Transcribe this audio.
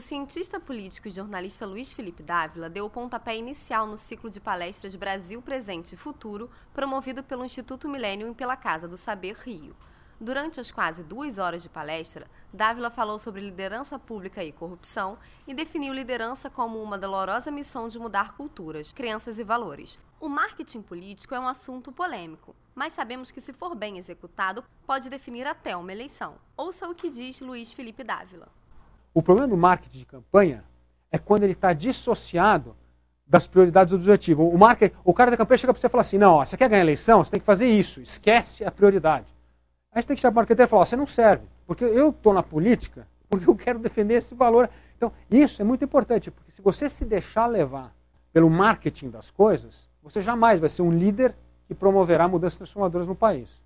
cientista político e jornalista Luiz Felipe Dávila deu o pontapé inicial no ciclo de palestras Brasil Presente e Futuro, promovido pelo Instituto Milênio e pela Casa do Saber Rio. Durante as quase duas horas de palestra, Dávila falou sobre liderança pública e corrupção e definiu liderança como uma dolorosa missão de mudar culturas, crenças e valores. O marketing político é um assunto polêmico, mas sabemos que, se for bem executado, pode definir até uma eleição. Ouça o que diz Luiz Felipe Dávila. O problema do marketing de campanha é quando ele está dissociado das prioridades do objetivo. O, market, o cara da campanha chega para você e fala assim: não, ó, você quer ganhar eleição? Você tem que fazer isso, esquece a prioridade. Aí você tem que chegar para o marqueteiro e falar: você não serve, porque eu estou na política, porque eu quero defender esse valor. Então, isso é muito importante, porque se você se deixar levar pelo marketing das coisas, você jamais vai ser um líder que promoverá mudanças transformadoras no país.